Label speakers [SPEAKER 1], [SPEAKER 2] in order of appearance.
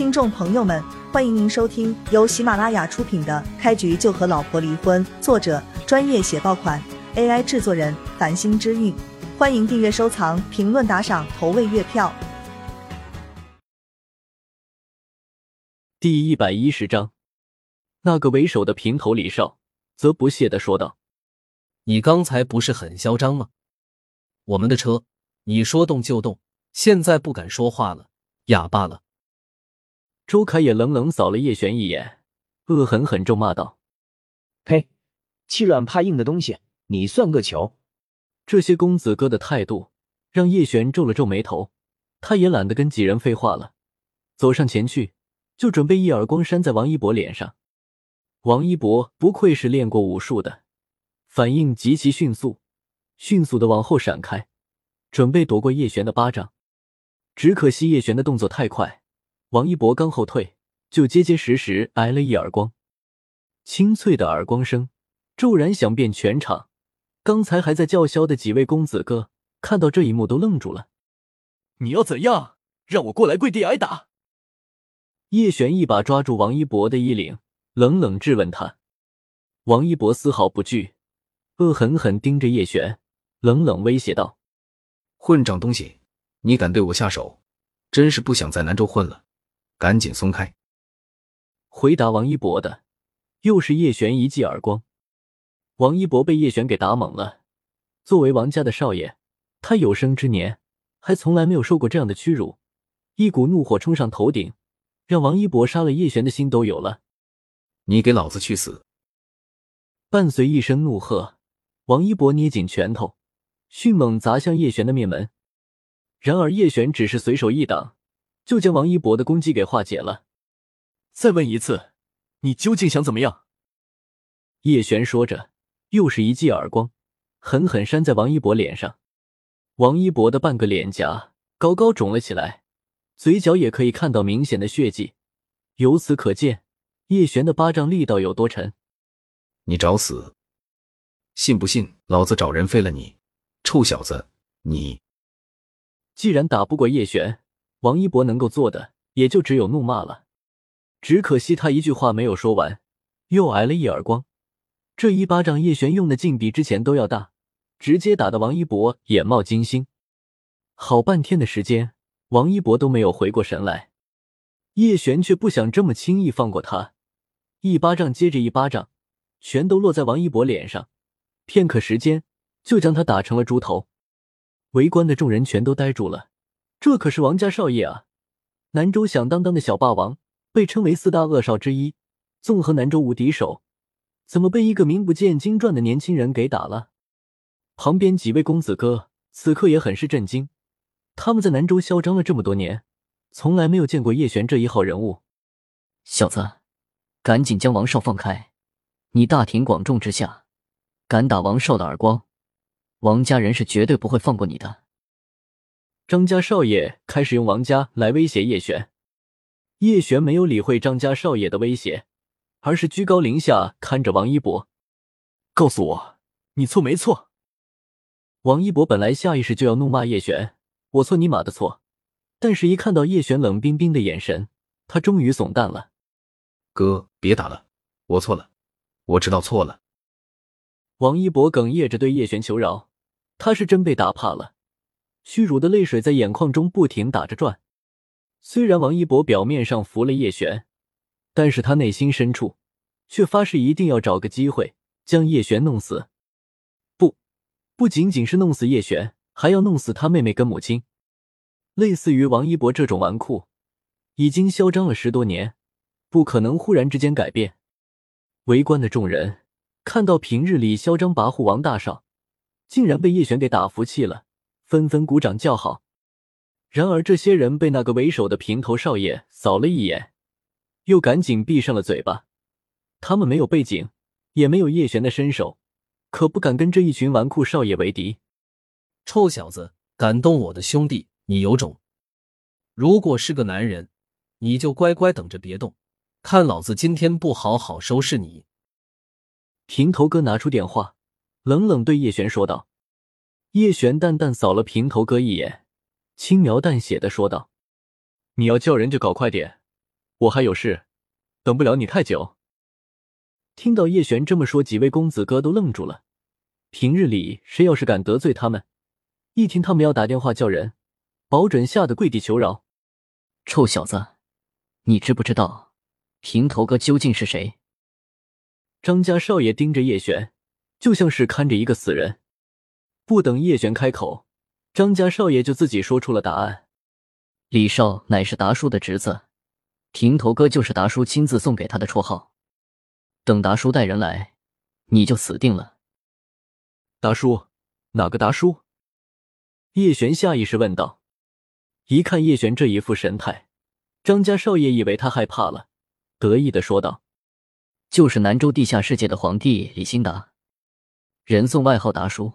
[SPEAKER 1] 听众朋友们，欢迎您收听由喜马拉雅出品的《开局就和老婆离婚》，作者专业写爆款，AI 制作人繁星之韵。欢迎订阅、收藏、评论、打赏、投喂月票。
[SPEAKER 2] 第一百一十章，那个为首的平头李少则不屑的说道：“
[SPEAKER 3] 你刚才不是很嚣张吗？我们的车，你说动就动，现在不敢说话了，哑巴了。”
[SPEAKER 2] 周凯也冷冷扫了叶璇一眼，恶狠狠咒骂道：“
[SPEAKER 4] 呸！欺软怕硬的东西，你算个球！”
[SPEAKER 2] 这些公子哥的态度让叶璇皱了皱眉头，他也懒得跟几人废话了，走上前去就准备一耳光扇在王一博脸上。王一博不愧是练过武术的，反应极其迅速，迅速的往后闪开，准备躲过叶璇的巴掌。只可惜叶璇的动作太快。王一博刚后退，就结结实实挨了一耳光，清脆的耳光声骤然响遍全场。刚才还在叫嚣的几位公子哥看到这一幕都愣住了。
[SPEAKER 5] 你要怎样？让我过来跪地挨打？
[SPEAKER 2] 叶璇一把抓住王一博的衣领，冷冷质问他。王一博丝毫不惧，恶狠狠盯着叶璇，冷冷威胁道：“
[SPEAKER 6] 混账东西，你敢对我下手，真是不想在南州混了！”赶紧松开！
[SPEAKER 2] 回答王一博的又是叶璇一记耳光。王一博被叶璇给打懵了。作为王家的少爷，他有生之年还从来没有受过这样的屈辱，一股怒火冲上头顶，让王一博杀了叶璇的心都有了。
[SPEAKER 6] 你给老子去死！
[SPEAKER 2] 伴随一声怒喝，王一博捏紧拳头，迅猛砸向叶璇的面门。然而叶璇只是随手一挡。就将王一博的攻击给化解了。
[SPEAKER 5] 再问一次，你究竟想怎么样？
[SPEAKER 2] 叶璇说着，又是一记耳光，狠狠扇在王一博脸上。王一博的半个脸颊高高肿了起来，嘴角也可以看到明显的血迹。由此可见，叶璇的巴掌力道有多沉。
[SPEAKER 6] 你找死！信不信老子找人废了你？臭小子，你
[SPEAKER 2] 既然打不过叶璇。王一博能够做的也就只有怒骂了，只可惜他一句话没有说完，又挨了一耳光。这一巴掌叶璇用的劲比之前都要大，直接打得王一博眼冒金星。好半天的时间，王一博都没有回过神来，叶璇却不想这么轻易放过他，一巴掌接着一巴掌，全都落在王一博脸上，片刻时间就将他打成了猪头。围观的众人全都呆住了。这可是王家少爷啊，南州响当当的小霸王，被称为四大恶少之一，纵横南州无敌手，怎么被一个名不见经传的年轻人给打了？旁边几位公子哥此刻也很是震惊，他们在南州嚣张了这么多年，从来没有见过叶璇这一号人物。
[SPEAKER 7] 小子，赶紧将王少放开！你大庭广众之下敢打王少的耳光，王家人是绝对不会放过你的。
[SPEAKER 2] 张家少爷开始用王家来威胁叶璇，叶璇没有理会张家少爷的威胁，而是居高临下看着王一博，
[SPEAKER 5] 告诉我你错没错？
[SPEAKER 2] 王一博本来下意识就要怒骂叶璇，我错你妈的错，但是，一看到叶璇冷冰冰的眼神，他终于怂蛋了。
[SPEAKER 6] 哥，别打了，我错了，我知道错了。
[SPEAKER 2] 王一博哽咽着对叶璇求饶，他是真被打怕了。屈辱的泪水在眼眶中不停打着转。虽然王一博表面上服了叶璇，但是他内心深处却发誓一定要找个机会将叶璇弄死。不，不仅仅是弄死叶璇，还要弄死他妹妹跟母亲。类似于王一博这种纨绔，已经嚣张了十多年，不可能忽然之间改变。围观的众人看到平日里嚣张跋扈王大少，竟然被叶璇给打服气了。纷纷鼓掌叫好，然而这些人被那个为首的平头少爷扫了一眼，又赶紧闭上了嘴巴。他们没有背景，也没有叶璇的身手，可不敢跟这一群纨绔少爷为敌。
[SPEAKER 3] 臭小子，敢动我的兄弟，你有种！如果是个男人，你就乖乖等着别动，看老子今天不好好收拾你！
[SPEAKER 2] 平头哥拿出电话，冷冷对叶璇说道。叶璇淡淡扫了平头哥一眼，轻描淡写的说道：“
[SPEAKER 5] 你要叫人就搞快点，我还有事，等不了你太久。
[SPEAKER 2] 听到叶璇这么说，几位公子哥都愣住了。平日里谁要是敢得罪他们，一听他们要打电话叫人，保准吓得跪地求饶。
[SPEAKER 7] 臭小子，你知不知道平头哥究竟是谁？
[SPEAKER 2] 张家少爷盯着叶璇，就像是看着一个死人。不等叶璇开口，张家少爷就自己说出了答案：
[SPEAKER 7] 李少乃是达叔的侄子，平头哥就是达叔亲自送给他的绰号。等达叔带人来，你就死定了。
[SPEAKER 5] 达叔，哪个达叔？
[SPEAKER 2] 叶璇下意识问道。一看叶璇这一副神态，张家少爷以为他害怕了，得意的说道。
[SPEAKER 7] 就是南州地下世界的皇帝李兴达，人送外号达叔。